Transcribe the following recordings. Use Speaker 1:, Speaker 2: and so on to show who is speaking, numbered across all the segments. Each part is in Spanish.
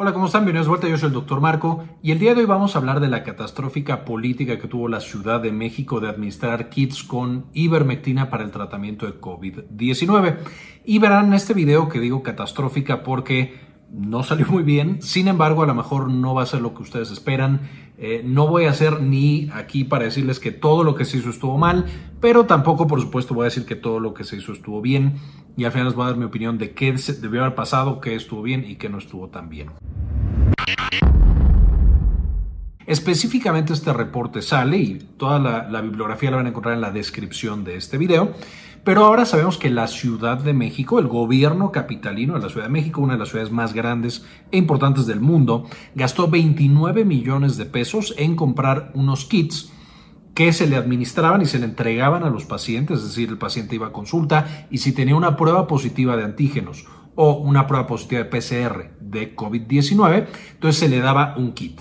Speaker 1: Hola, ¿cómo están? Bienvenidos de vuelta, yo soy el doctor Marco y el día de hoy vamos a hablar de la catastrófica política que tuvo la Ciudad de México de administrar kits con ivermectina para el tratamiento de COVID-19. Y verán en este video que digo catastrófica porque no salió muy bien, sin embargo a lo mejor no va a ser lo que ustedes esperan. Eh, no voy a hacer ni aquí para decirles que todo lo que se hizo estuvo mal, pero tampoco por supuesto voy a decir que todo lo que se hizo estuvo bien y al final les voy a dar mi opinión de qué debió haber pasado, qué estuvo bien y qué no estuvo tan bien. Específicamente este reporte sale y toda la, bibliografía la van a encontrar en la descripción de este video. Pero ahora sabemos que la Ciudad de México, el gobierno capitalino de la Ciudad de México, una de las ciudades más grandes e importantes del mundo, gastó 29 millones de pesos en comprar unos kits que se le administraban y se le entregaban a los pacientes, es decir, el paciente iba a consulta y si tenía una prueba positiva de antígenos o una prueba positiva de PCR de COVID-19, entonces se le daba un kit.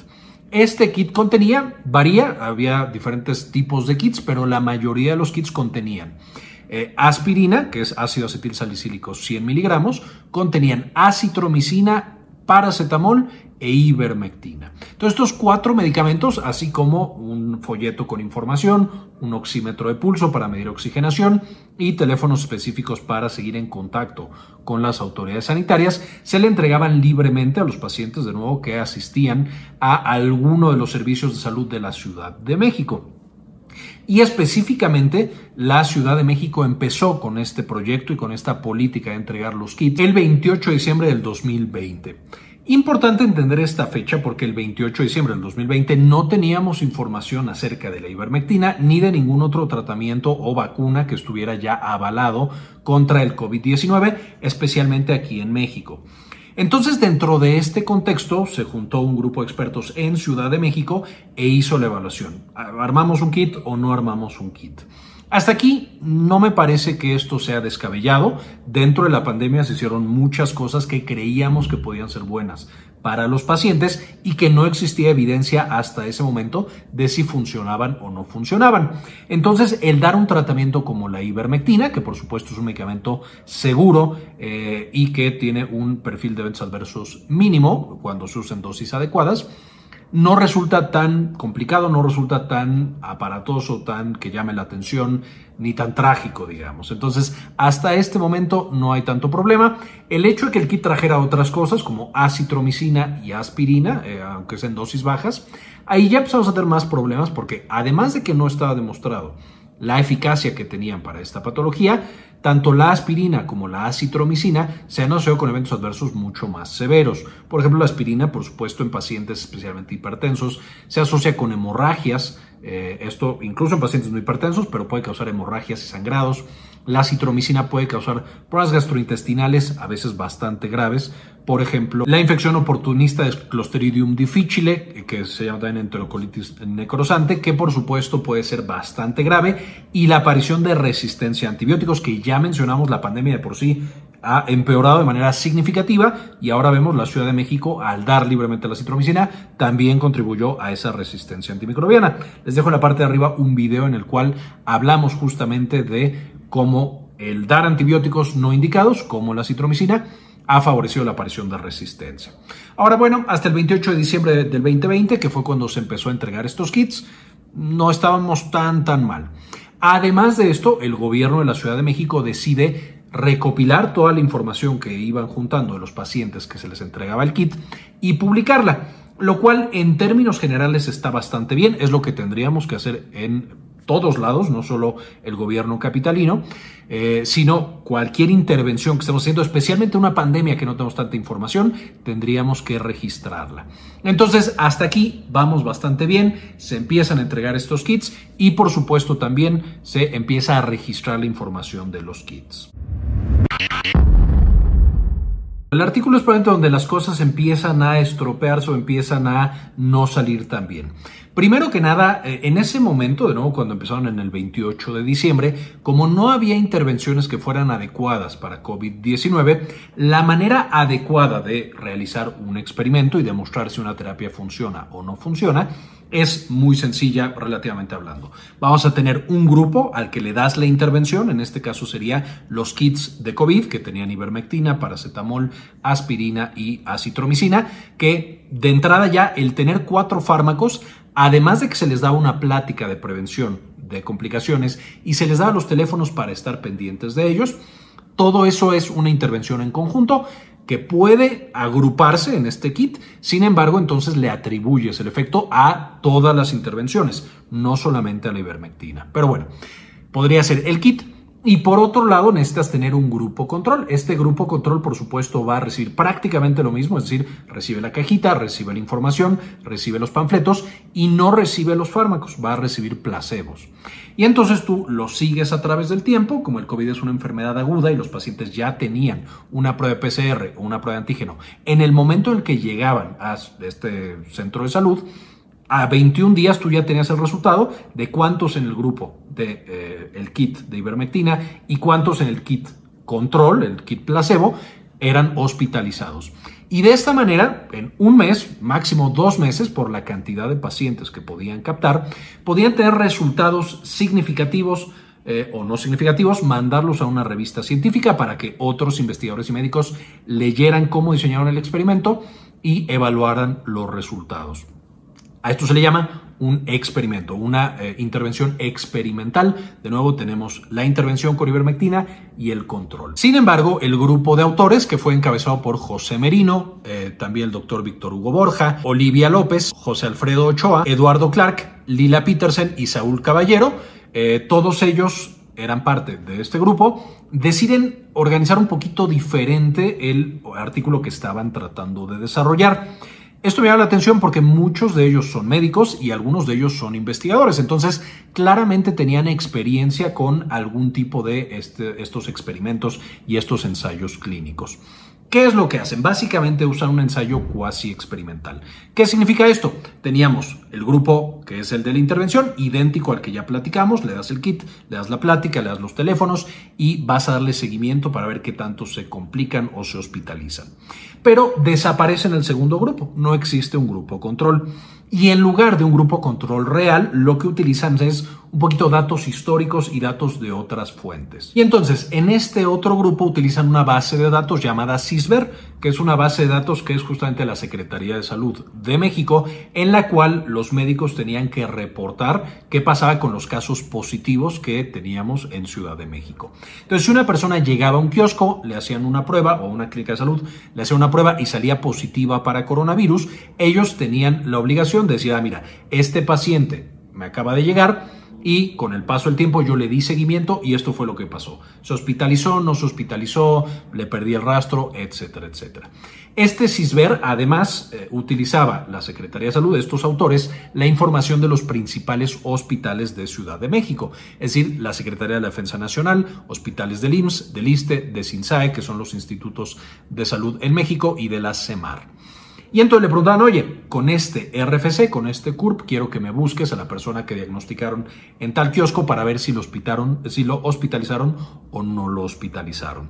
Speaker 1: Este kit contenía, varía, había diferentes tipos de kits, pero la mayoría de los kits contenían eh, aspirina, que es ácido acetil salicílico 100 miligramos, contenían acitromicina, paracetamol e ivermectina. Entonces, estos cuatro medicamentos, así como un folleto con información, un oxímetro de pulso para medir oxigenación y teléfonos específicos para seguir en contacto con las autoridades sanitarias, se le entregaban libremente a los pacientes de nuevo que asistían a alguno de los servicios de salud de la Ciudad de México. Y específicamente la Ciudad de México empezó con este proyecto y con esta política de entregar los kits el 28 de diciembre del 2020. Importante entender esta fecha porque el 28 de diciembre del 2020 no teníamos información acerca de la ivermectina ni de ningún otro tratamiento o vacuna que estuviera ya avalado contra el COVID-19, especialmente aquí en México. Entonces, dentro de este contexto, se juntó un grupo de expertos en Ciudad de México e hizo la evaluación. ¿Armamos un kit o no armamos un kit? Hasta aquí no me parece que esto sea descabellado. Dentro de la pandemia se hicieron muchas cosas que creíamos que podían ser buenas para los pacientes y que no existía evidencia hasta ese momento de si funcionaban o no funcionaban. Entonces, el dar un tratamiento como la ivermectina, que por supuesto es un medicamento seguro eh, y que tiene un perfil de eventos adversos mínimo cuando se usen dosis adecuadas, no resulta tan complicado, no resulta tan aparatoso, tan que llame la atención, ni tan trágico, digamos. Entonces, hasta este momento no hay tanto problema. El hecho de que el kit trajera otras cosas como acitromicina y aspirina, eh, aunque sean dosis bajas, ahí ya empezamos a tener más problemas porque además de que no estaba demostrado la eficacia que tenían para esta patología, tanto la aspirina como la acitromicina se han asociado con eventos adversos mucho más severos. Por ejemplo, la aspirina, por supuesto, en pacientes especialmente hipertensos, se asocia con hemorragias, eh, esto incluso en pacientes no hipertensos, pero puede causar hemorragias y sangrados. La citromicina puede causar pruebas gastrointestinales, a veces bastante graves. Por ejemplo, la infección oportunista de Clostridium difficile, que se llama también enterocolitis necrosante, que por supuesto puede ser bastante grave. Y la aparición de resistencia a antibióticos, que ya mencionamos, la pandemia de por sí ha empeorado de manera significativa y ahora vemos la Ciudad de México al dar libremente la citromicina también contribuyó a esa resistencia antimicrobiana. Les dejo en la parte de arriba un video en el cual hablamos justamente de cómo el dar antibióticos no indicados, como la citromicina, ha favorecido la aparición de resistencia. Ahora, bueno, hasta el 28 de diciembre del 2020, que fue cuando se empezó a entregar estos kits, no estábamos tan, tan mal. Además de esto, el gobierno de la Ciudad de México decide recopilar toda la información que iban juntando de los pacientes que se les entregaba el kit y publicarla, lo cual en términos generales está bastante bien, es lo que tendríamos que hacer en todos lados, no solo el gobierno capitalino, eh, sino cualquier intervención que estemos haciendo, especialmente una pandemia que no tenemos tanta información, tendríamos que registrarla. Entonces, hasta aquí vamos bastante bien, se empiezan a entregar estos kits y por supuesto también se empieza a registrar la información de los kits. El artículo es probablemente donde las cosas empiezan a estropearse o empiezan a no salir tan bien. Primero que nada, eh, en ese momento, de nuevo cuando empezaron en el 28 de diciembre, como no había intervenciones que fueran adecuadas para COVID-19, la manera adecuada de realizar un experimento y demostrar si una terapia funciona o no funciona es muy sencilla relativamente hablando. Vamos a tener un grupo al que le das la intervención, en este caso sería los kits de COVID que tenían ivermectina, paracetamol, aspirina y acitromicina, que de entrada ya el tener cuatro fármacos, además de que se les da una plática de prevención de complicaciones y se les da los teléfonos para estar pendientes de ellos, todo eso es una intervención en conjunto que puede agruparse en este kit, sin embargo, entonces le atribuyes el efecto a todas las intervenciones, no solamente a la ivermectina. Pero bueno, podría ser el kit. Y por otro lado, necesitas tener un grupo control. Este grupo control, por supuesto, va a recibir prácticamente lo mismo, es decir, recibe la cajita, recibe la información, recibe los panfletos y no recibe los fármacos, va a recibir placebos. Y entonces tú lo sigues a través del tiempo, como el COVID es una enfermedad aguda y los pacientes ya tenían una prueba de PCR o una prueba de antígeno, en el momento en el que llegaban a este centro de salud, a 21 días tú ya tenías el resultado de cuántos en el grupo del de, eh, kit de ivermectina y cuántos en el kit control, el kit placebo, eran hospitalizados. Y de esta manera, en un mes, máximo dos meses, por la cantidad de pacientes que podían captar, podían tener resultados significativos eh, o no significativos, mandarlos a una revista científica para que otros investigadores y médicos leyeran cómo diseñaron el experimento y evaluaran los resultados. A esto se le llama un experimento, una eh, intervención experimental. De nuevo tenemos la intervención con ivermectina y el control. Sin embargo, el grupo de autores que fue encabezado por José Merino, eh, también el doctor Víctor Hugo Borja, Olivia López, José Alfredo Ochoa, Eduardo Clark, Lila Petersen y Saúl Caballero, eh, todos ellos eran parte de este grupo, deciden organizar un poquito diferente el artículo que estaban tratando de desarrollar. Esto me llama la atención porque muchos de ellos son médicos y algunos de ellos son investigadores, entonces claramente tenían experiencia con algún tipo de este, estos experimentos y estos ensayos clínicos. ¿Qué es lo que hacen? Básicamente usan un ensayo cuasi experimental. ¿Qué significa esto? Teníamos el grupo que es el de la intervención, idéntico al que ya platicamos, le das el kit, le das la plática, le das los teléfonos y vas a darle seguimiento para ver qué tanto se complican o se hospitalizan. Pero desaparece en el segundo grupo, no existe un grupo control. Y en lugar de un grupo control real, lo que utilizan es un poquito datos históricos y datos de otras fuentes. Y entonces, en este otro grupo utilizan una base de datos llamada CISBER, que es una base de datos que es justamente la Secretaría de Salud de México, en la cual los médicos tenían que reportar qué pasaba con los casos positivos que teníamos en Ciudad de México. Entonces, si una persona llegaba a un kiosco, le hacían una prueba o una clínica de salud, le hacían una prueba y salía positiva para coronavirus, ellos tenían la obligación de decir, ah, mira, este paciente me acaba de llegar, y con el paso del tiempo yo le di seguimiento y esto fue lo que pasó. Se hospitalizó, no se hospitalizó, le perdí el rastro, etcétera, etcétera. Este CISBER además eh, utilizaba la Secretaría de Salud de estos autores la información de los principales hospitales de Ciudad de México, es decir, la Secretaría de la Defensa Nacional, hospitales del IMSS, del ISTE, de SINSAE, que son los institutos de salud en México, y de la CEMAR. Y entonces le preguntaban, oye, con este RFC, con este CURP, quiero que me busques a la persona que diagnosticaron en tal kiosco para ver si lo, si lo hospitalizaron o no lo hospitalizaron.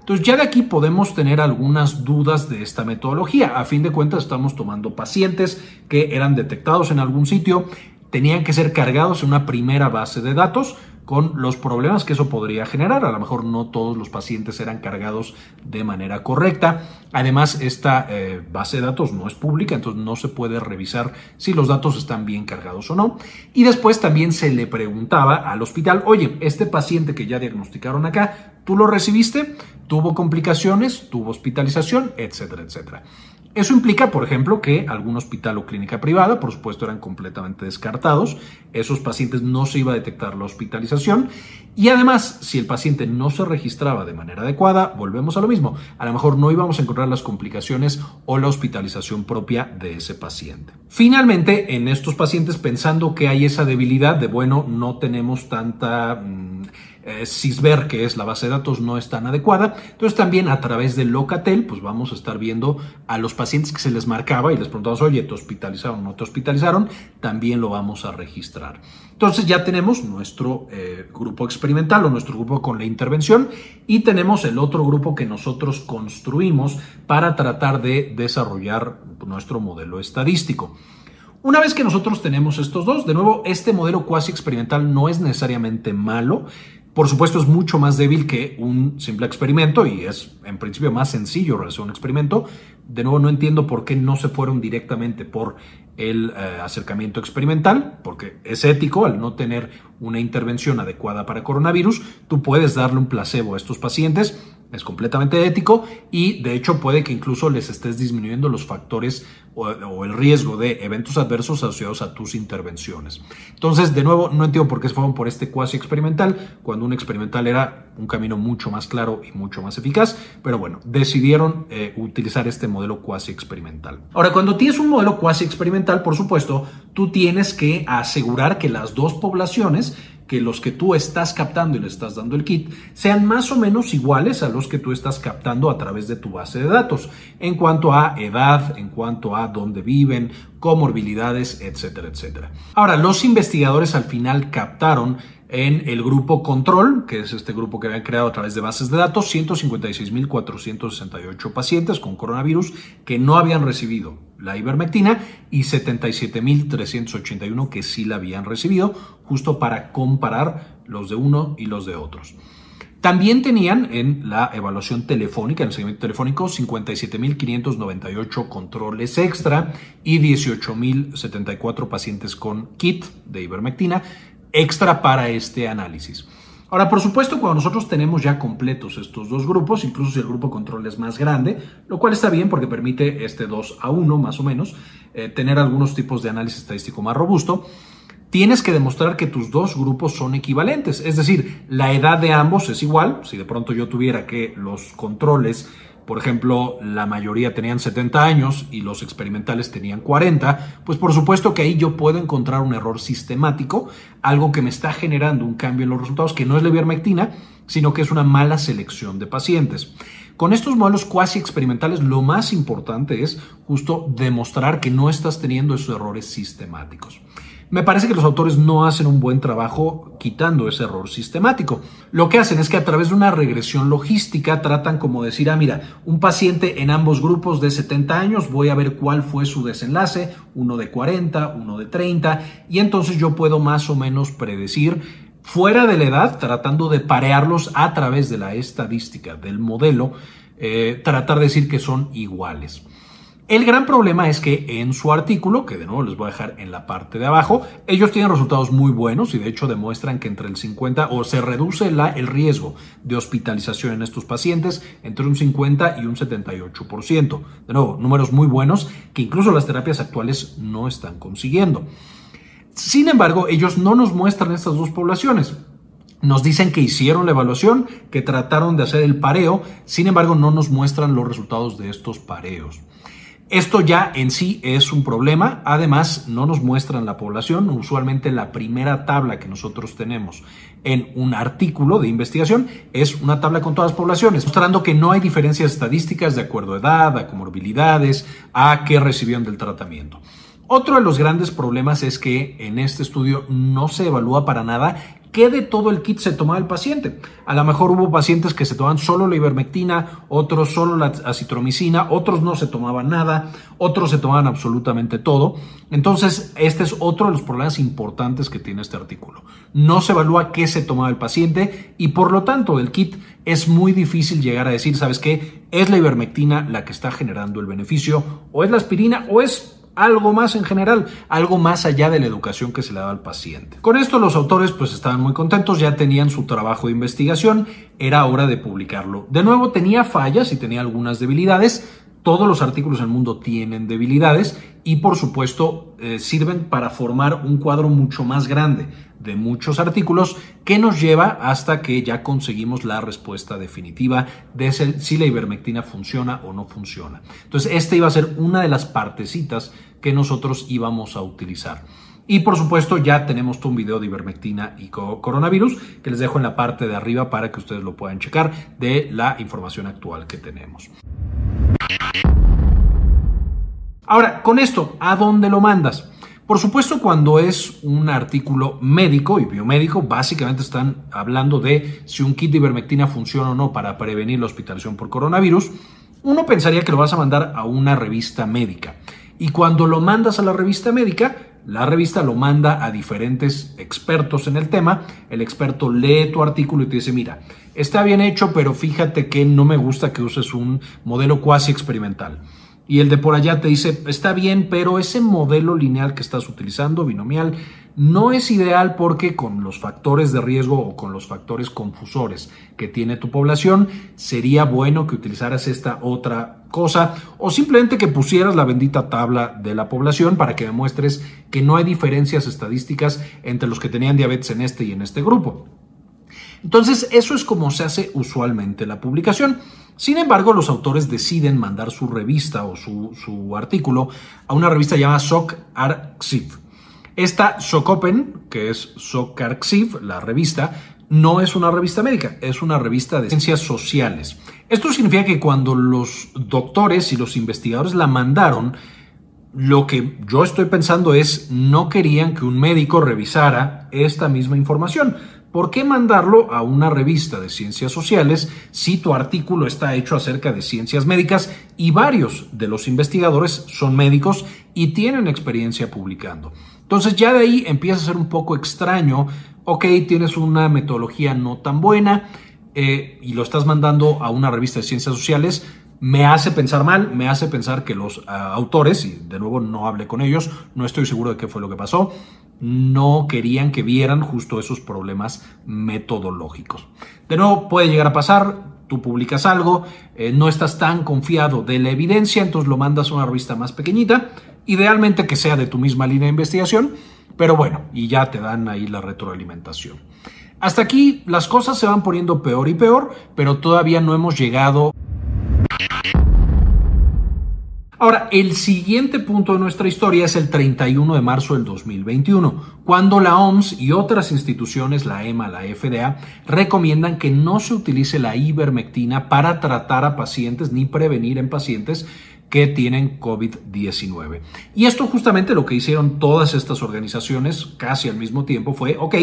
Speaker 1: Entonces ya de aquí podemos tener algunas dudas de esta metodología. A fin de cuentas estamos tomando pacientes que eran detectados en algún sitio, tenían que ser cargados en una primera base de datos, con los problemas que eso podría generar. A lo mejor no todos los pacientes eran cargados de manera correcta. Además, esta eh, base de datos no es pública, entonces no se puede revisar si los datos están bien cargados o no. Y después también se le preguntaba al hospital, oye, este paciente que ya diagnosticaron acá, ¿tú lo recibiste? ¿Tuvo complicaciones? ¿Tuvo hospitalización? Etcétera, etcétera. Eso implica, por ejemplo, que algún hospital o clínica privada, por supuesto, eran completamente descartados. Esos pacientes no se iba a detectar la hospitalización. Y además, si el paciente no se registraba de manera adecuada, volvemos a lo mismo. A lo mejor no íbamos a encontrar las complicaciones o la hospitalización propia de ese paciente. Finalmente, en estos pacientes, pensando que hay esa debilidad de, bueno, no tenemos tanta... Mm, eh, CISBER, que es la base de datos, no es tan adecuada. Entonces también a través de Locatel, pues vamos a estar viendo a los pacientes que se les marcaba y les preguntamos, oye, ¿te hospitalizaron o no te hospitalizaron? También lo vamos a registrar. Entonces ya tenemos nuestro eh, grupo experimental o nuestro grupo con la intervención y tenemos el otro grupo que nosotros construimos para tratar de desarrollar nuestro modelo estadístico. Una vez que nosotros tenemos estos dos, de nuevo, este modelo cuasi experimental no es necesariamente malo. Por supuesto, es mucho más débil que un simple experimento y es en principio más sencillo realizar un experimento. De nuevo, no entiendo por qué no se fueron directamente por el eh, acercamiento experimental, porque es ético al no tener una intervención adecuada para coronavirus. Tú puedes darle un placebo a estos pacientes es completamente ético y de hecho puede que incluso les estés disminuyendo los factores o, el riesgo de eventos adversos asociados a tus intervenciones. Entonces, de nuevo, no entiendo por qué se fueron por este cuasi experimental, cuando un experimental era un camino mucho más claro y mucho más eficaz, pero bueno, decidieron eh, utilizar este modelo cuasi experimental. Ahora, cuando tienes un modelo cuasi experimental, por supuesto, tú tienes que asegurar que las dos poblaciones que los que tú estás captando y le estás dando el kit sean más o menos iguales a los que tú estás captando a través de tu base de datos, en cuanto a edad, en cuanto a dónde viven, comorbilidades, etcétera, etcétera. Ahora, los investigadores al final captaron en el grupo Control, que es este grupo que habían creado a través de bases de datos, 156.468 pacientes con coronavirus que no habían recibido la ivermectina y 77.381 que sí la habían recibido, justo para comparar los de uno y los de otros. También tenían en la evaluación telefónica, en el seguimiento telefónico, 57.598 controles extra y 18.074 pacientes con kit de ivermectina extra para este análisis. Ahora, por supuesto, cuando nosotros tenemos ya completos estos dos grupos, incluso si el grupo control es más grande, lo cual está bien porque permite este 2 a 1 más o menos, eh, tener algunos tipos de análisis estadístico más robusto, tienes que demostrar que tus dos grupos son equivalentes. Es decir, la edad de ambos es igual. Si de pronto yo tuviera que los controles por ejemplo, la mayoría tenían 70 años y los experimentales tenían 40, pues por supuesto que ahí yo puedo encontrar un error sistemático, algo que me está generando un cambio en los resultados, que no es la ivermectina, sino que es una mala selección de pacientes. Con estos modelos cuasi experimentales, lo más importante es justo demostrar que no estás teniendo esos errores sistemáticos. Me parece que los autores no hacen un buen trabajo quitando ese error sistemático. Lo que hacen es que a través de una regresión logística tratan como decir, ah, mira, un paciente en ambos grupos de 70 años, voy a ver cuál fue su desenlace, uno de 40, uno de 30, y entonces yo puedo más o menos predecir fuera de la edad, tratando de parearlos a través de la estadística del modelo, eh, tratar de decir que son iguales. El gran problema es que en su artículo, que de nuevo les voy a dejar en la parte de abajo, ellos tienen resultados muy buenos y de hecho demuestran que entre el 50 o se reduce el riesgo de hospitalización en estos pacientes entre un 50 y un 78%. De nuevo, números muy buenos que incluso las terapias actuales no están consiguiendo. Sin embargo, ellos no nos muestran estas dos poblaciones. Nos dicen que hicieron la evaluación, que trataron de hacer el pareo, sin embargo no nos muestran los resultados de estos pareos. Esto ya en sí es un problema. Además, no nos muestran la población. Usualmente la primera tabla que nosotros tenemos en un artículo de investigación es una tabla con todas las poblaciones, mostrando que no hay diferencias estadísticas de acuerdo a edad, a comorbilidades, a qué recibieron del tratamiento. Otro de los grandes problemas es que en este estudio no se evalúa para nada ¿Qué de todo el kit se tomaba el paciente? A lo mejor hubo pacientes que se tomaban solo la ivermectina, otros solo la acitromicina, otros no se tomaban nada, otros se tomaban absolutamente todo. Entonces, este es otro de los problemas importantes que tiene este artículo. No se evalúa qué se tomaba el paciente y por lo tanto el kit es muy difícil llegar a decir, ¿sabes qué? ¿Es la ivermectina la que está generando el beneficio? ¿O es la aspirina? ¿O es algo más en general, algo más allá de la educación que se le da al paciente. Con esto los autores pues estaban muy contentos, ya tenían su trabajo de investigación, era hora de publicarlo. De nuevo tenía fallas y tenía algunas debilidades, todos los artículos en el mundo tienen debilidades y por supuesto eh, sirven para formar un cuadro mucho más grande de muchos artículos que nos lleva hasta que ya conseguimos la respuesta definitiva de si la ivermectina funciona o no funciona. Entonces, esta iba a ser una de las partecitas que nosotros íbamos a utilizar. Y por supuesto ya tenemos un video de ivermectina y coronavirus que les dejo en la parte de arriba para que ustedes lo puedan checar de la información actual que tenemos. Ahora, con esto, ¿a dónde lo mandas? Por supuesto, cuando es un artículo médico y biomédico, básicamente están hablando de si un kit de ivermectina funciona o no para prevenir la hospitalización por coronavirus. Uno pensaría que lo vas a mandar a una revista médica. Y cuando lo mandas a la revista médica, la revista lo manda a diferentes expertos en el tema. El experto lee tu artículo y te dice, mira, está bien hecho, pero fíjate que no me gusta que uses un modelo cuasi experimental. Y el de por allá te dice, está bien, pero ese modelo lineal que estás utilizando, binomial, no es ideal porque con los factores de riesgo o con los factores confusores que tiene tu población, sería bueno que utilizaras esta otra cosa o simplemente que pusieras la bendita tabla de la población para que demuestres que no hay diferencias estadísticas entre los que tenían diabetes en este y en este grupo. Entonces, eso es como se hace usualmente la publicación. Sin embargo, los autores deciden mandar su revista o su, artículo a una revista llamada SOC Arxiv. Esta Socopen, que es Socarxiv, la revista, no es una revista médica, es una revista de ciencias sociales. Esto significa que cuando los doctores y los investigadores la mandaron, lo que yo estoy pensando es no querían que un médico revisara esta misma información. ¿Por qué mandarlo a una revista de ciencias sociales si tu artículo está hecho acerca de ciencias médicas y varios de los investigadores son médicos y tienen experiencia publicando? Entonces ya de ahí empieza a ser un poco extraño, ok, tienes una metodología no tan buena eh, y lo estás mandando a una revista de ciencias sociales, me hace pensar mal, me hace pensar que los ah, autores, y de nuevo no hablé con ellos, no estoy seguro de qué fue lo que pasó, no querían que vieran justo esos problemas metodológicos. De nuevo, puede llegar a pasar, tú publicas algo, eh, no estás tan confiado de la evidencia, entonces lo mandas a una revista más pequeñita, idealmente que sea de tu misma línea de investigación, pero bueno, y ya te dan ahí la retroalimentación. Hasta aquí las cosas se van poniendo peor y peor, pero todavía no hemos llegado. Ahora, el siguiente punto de nuestra historia es el 31 de marzo del 2021, cuando la OMS y otras instituciones, la EMA, la FDA, recomiendan que no se utilice la ivermectina para tratar a pacientes ni prevenir en pacientes que tienen COVID-19. Y esto justamente lo que hicieron todas estas organizaciones casi al mismo tiempo fue, ok,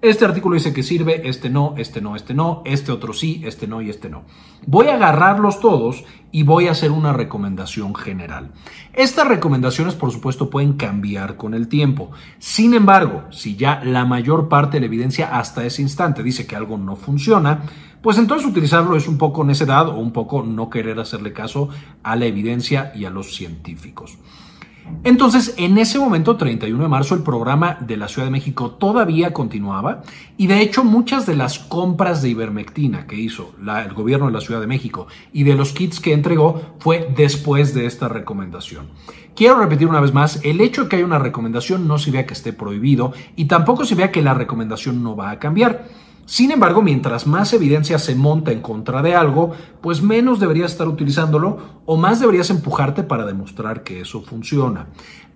Speaker 1: este artículo dice que sirve, este no, este no, este no, este otro sí, este no y este no. Voy a agarrarlos todos y voy a hacer una recomendación general. Estas recomendaciones, por supuesto, pueden cambiar con el tiempo. Sin embargo, si ya la mayor parte de la evidencia hasta ese instante dice que algo no funciona, pues entonces utilizarlo es un poco necedad o un poco no querer hacerle caso a la evidencia y a los científicos. Entonces, en ese momento, 31 de marzo, el programa de la Ciudad de México todavía continuaba y de hecho muchas de las compras de ivermectina que hizo el gobierno de la Ciudad de México y de los kits que entregó fue después de esta recomendación. Quiero repetir una vez más, el hecho de que haya una recomendación no significa que esté prohibido y tampoco significa que la recomendación no va a cambiar. Sin embargo, mientras más evidencia se monta en contra de algo, pues menos deberías estar utilizándolo o más deberías empujarte para demostrar que eso funciona.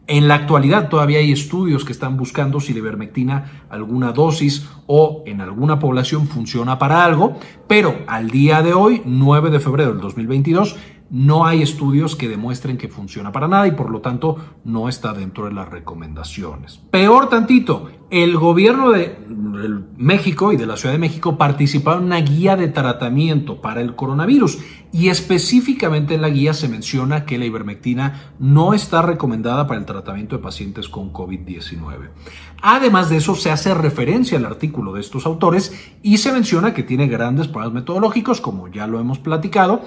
Speaker 1: En la actualidad todavía hay estudios que están buscando si la ivermectina, alguna dosis o en alguna población funciona para algo, pero al día de hoy, 9 de febrero del 2022, no hay estudios que demuestren que funciona para nada y por lo tanto no está dentro de las recomendaciones. Peor tantito, el gobierno de México y de la Ciudad de México participaron en una guía de tratamiento para el coronavirus y específicamente en la guía se menciona que la ivermectina no está recomendada para el tratamiento de pacientes con COVID-19. Además de eso, se hace referencia al artículo de estos autores y se menciona que tiene grandes problemas metodológicos, como ya lo hemos platicado,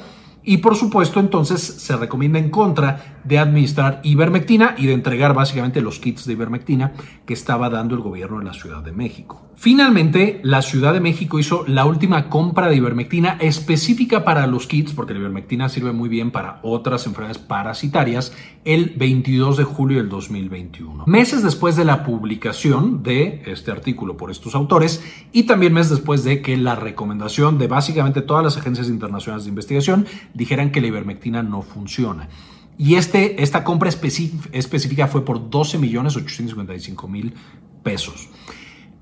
Speaker 1: y por supuesto, entonces se recomienda en contra de administrar ivermectina y de entregar básicamente los kits de ivermectina que estaba dando el gobierno de la Ciudad de México. Finalmente, la Ciudad de México hizo la última compra de ivermectina específica para los kits, porque la ivermectina sirve muy bien para otras enfermedades parasitarias, el 22 de julio del 2021. Meses después de la publicación de este artículo por estos autores y también meses después de que la recomendación de básicamente todas las agencias internacionales de investigación dijeran que la ivermectina no funciona. y este, esta compra específica fue por 12 millones 855 mil pesos.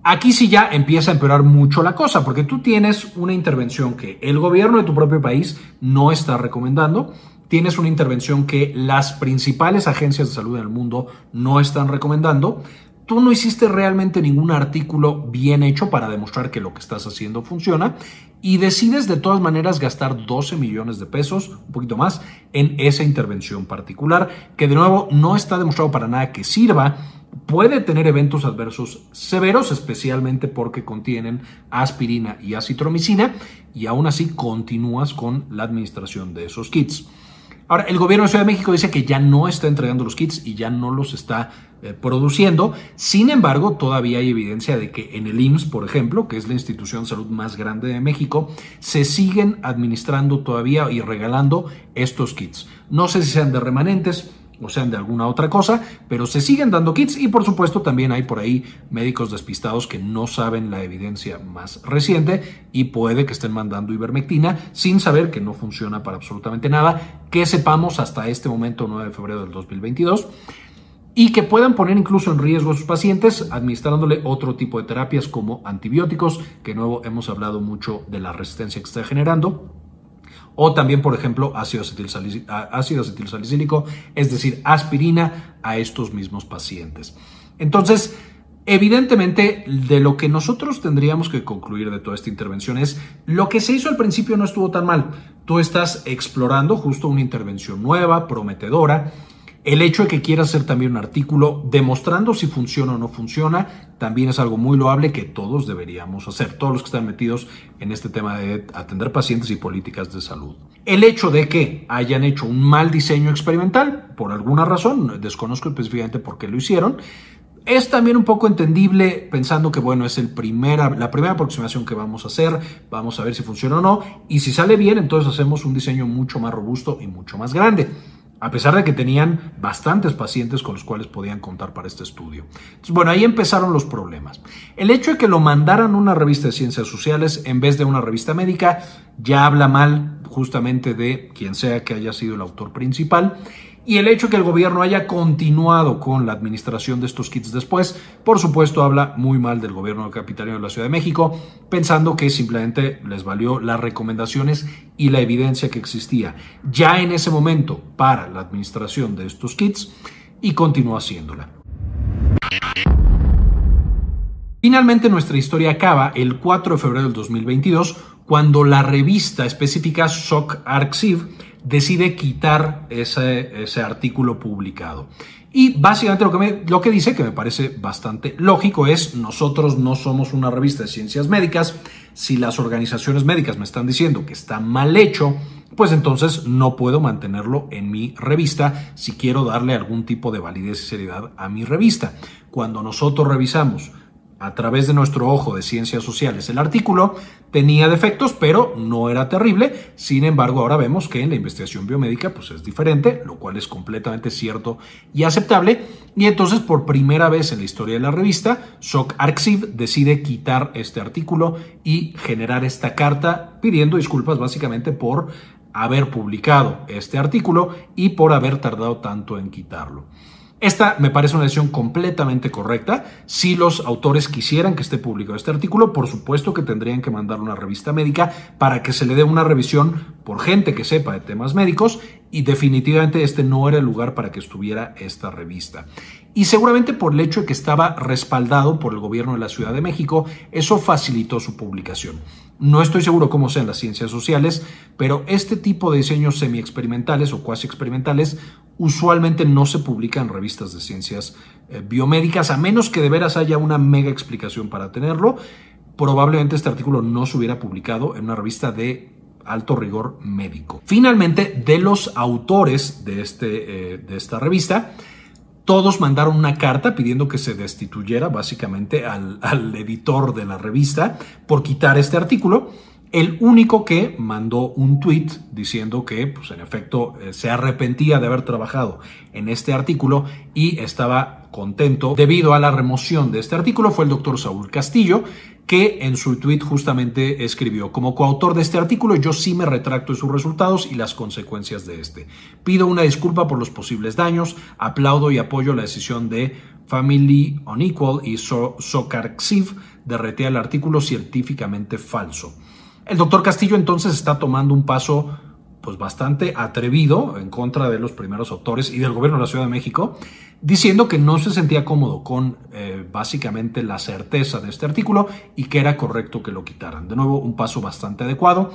Speaker 1: Aquí sí ya empieza a empeorar mucho la cosa, porque tú tienes una intervención que el gobierno de tu propio país no está recomendando, tienes una intervención que las principales agencias de salud en el mundo no están recomendando, tú no hiciste realmente ningún artículo bien hecho para demostrar que lo que estás haciendo funciona y decides de todas maneras gastar 12 millones de pesos, un poquito más, en esa intervención particular, que de nuevo no está demostrado para nada que sirva puede tener eventos adversos severos, especialmente porque contienen aspirina y acitromicina, y aún así continúas con la administración de esos kits. Ahora, el gobierno de Ciudad de México dice que ya no está entregando los kits y ya no los está produciendo. Sin embargo, todavía hay evidencia de que en el IMSS, por ejemplo, que es la institución de salud más grande de México, se siguen administrando todavía y regalando estos kits. No sé si sean de remanentes, o sean de alguna otra cosa, pero se siguen dando kits y por supuesto también hay por ahí médicos despistados que no saben la evidencia más reciente y puede que estén mandando ivermectina sin saber que no funciona para absolutamente nada, que sepamos hasta este momento 9 de febrero del 2022 y que puedan poner incluso en riesgo a sus pacientes administrándole otro tipo de terapias como antibióticos, que nuevo hemos hablado mucho de la resistencia que está generando o también, por ejemplo, ácido, acetilsalicílico, es decir, aspirina a estos mismos pacientes. Entonces, Evidentemente, de lo que nosotros tendríamos que concluir de toda esta intervención es lo que se hizo al principio no estuvo tan mal. Tú estás explorando justo una intervención nueva, prometedora, el hecho de que quieras hacer también un artículo demostrando si funciona o no funciona, también es algo muy loable que todos deberíamos hacer, todos los que están metidos en este tema de atender pacientes y políticas de salud. El hecho de que hayan hecho un mal diseño experimental, por alguna razón, desconozco específicamente por qué lo hicieron, es también un poco entendible pensando que, bueno, es el primera, la primera aproximación que vamos a hacer, vamos a ver si funciona o no, y si sale bien, entonces hacemos un diseño mucho más robusto y mucho más grande a pesar de que tenían bastantes pacientes con los cuales podían contar para este estudio. Bueno, ahí empezaron los problemas. El hecho de que lo mandaran a una revista de ciencias sociales en vez de una revista médica ya habla mal justamente de quien sea que haya sido el autor principal y el hecho que el gobierno haya continuado con la administración de estos kits después, por supuesto, habla muy mal del gobierno capitalino de la Ciudad de México, pensando que simplemente les valió las recomendaciones y la evidencia que existía ya en ese momento para la administración de estos kits y continuó haciéndola. Finalmente nuestra historia acaba el 4 de febrero del 2022 cuando la revista específica Shock Arxiv decide quitar ese, ese artículo publicado. Y básicamente lo que, lo que dice, que me parece bastante lógico, es nosotros no somos una revista de ciencias médicas. Si las organizaciones médicas me están diciendo que está mal hecho, pues entonces no puedo mantenerlo en mi revista si quiero darle algún tipo de validez y seriedad a mi revista. Cuando nosotros revisamos a través de nuestro ojo de ciencias sociales. El artículo tenía defectos, pero no era terrible. Sin embargo, ahora vemos que en la investigación biomédica pues es diferente, lo cual es completamente cierto y aceptable. Y entonces, por primera vez en la historia de la revista, Shock Arxiv decide quitar este artículo y generar esta carta pidiendo disculpas básicamente por haber publicado este artículo y por haber tardado tanto en quitarlo. Esta me parece una decisión completamente correcta. Si los autores quisieran que esté publicado este artículo, por supuesto que tendrían que mandar una revista médica para que se le dé una revisión por gente que sepa de temas médicos y definitivamente este no era el lugar para que estuviera esta revista. Y seguramente por el hecho de que estaba respaldado por el gobierno de la Ciudad de México, eso facilitó su publicación. No estoy seguro cómo sean las ciencias sociales, pero este tipo de diseños semi-experimentales o cuasi experimentales usualmente no se publican en revistas de ciencias eh, biomédicas, a menos que de veras haya una mega explicación para tenerlo. Probablemente este artículo no se hubiera publicado en una revista de alto rigor médico. Finalmente, de los autores de, este, eh, de esta revista, todos mandaron una carta pidiendo que se destituyera básicamente al, editor de la revista por quitar este artículo el único que mandó un tweet diciendo que, pues en efecto, eh, se arrepentía de haber trabajado en este artículo y estaba contento debido a la remoción de este artículo fue el doctor Saúl Castillo, que en su tweet justamente escribió, como coautor de este artículo, yo sí me retracto de sus resultados y las consecuencias de este. Pido una disculpa por los posibles daños, aplaudo y apoyo la decisión de Family Unequal y Socarxiv de el artículo científicamente falso. El doctor Castillo entonces está tomando un paso pues bastante atrevido en contra de los primeros autores y del gobierno de la Ciudad de México, diciendo que no se sentía cómodo con eh, básicamente la certeza de este artículo y que era correcto que lo quitaran. De nuevo, un paso bastante adecuado.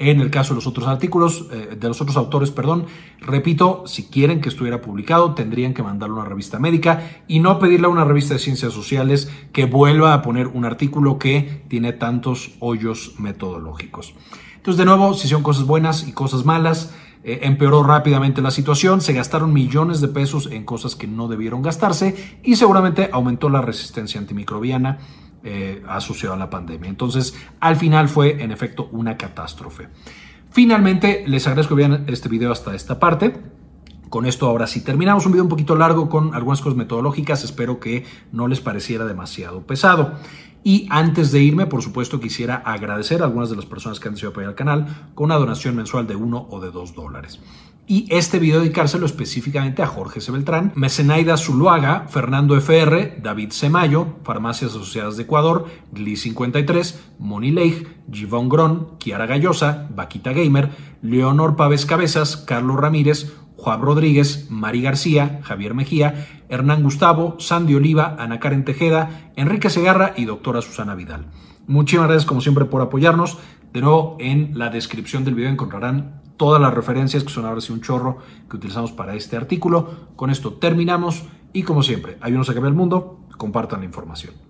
Speaker 1: En el caso de los otros artículos, eh, de los otros autores, perdón, repito, si quieren que estuviera publicado, tendrían que mandarlo a una revista médica y no pedirle a una revista de ciencias sociales que vuelva a poner un artículo que tiene tantos hoyos metodológicos. Entonces, de nuevo, si son cosas buenas y cosas malas, eh, empeoró rápidamente la situación, se gastaron millones de pesos en cosas que no debieron gastarse y seguramente aumentó la resistencia antimicrobiana eh, asociado a la pandemia. Entonces, al final fue en efecto una catástrofe. Finalmente, les agradezco que vean este video hasta esta parte. Con esto ahora sí terminamos un video un poquito largo con algunas cosas metodológicas. Espero que no les pareciera demasiado pesado. Y antes de irme, por supuesto, quisiera agradecer a algunas de las personas que han decidido apoyar el canal con una donación mensual de uno o de dos dólares y este video dedicárselo específicamente a Jorge C. Beltrán, Mecenaida Zuluaga, Fernando FR, David Semayo, Farmacias Asociadas de Ecuador, Gli 53, Moni Leigh, Givon Gron, Kiara Gallosa, Vaquita Gamer, Leonor Pávez Cabezas, Carlos Ramírez, Juan Rodríguez, Mari García, Javier Mejía, Hernán Gustavo, Sandy Oliva, Ana Karen Tejeda, Enrique Segarra y doctora Susana Vidal. Muchísimas gracias como siempre por apoyarnos. De nuevo, en la descripción del video encontrarán todas las referencias, que son ahora sí un chorro que utilizamos para este artículo. Con esto terminamos y como siempre, ayúdenos a cambiar el mundo, compartan la información.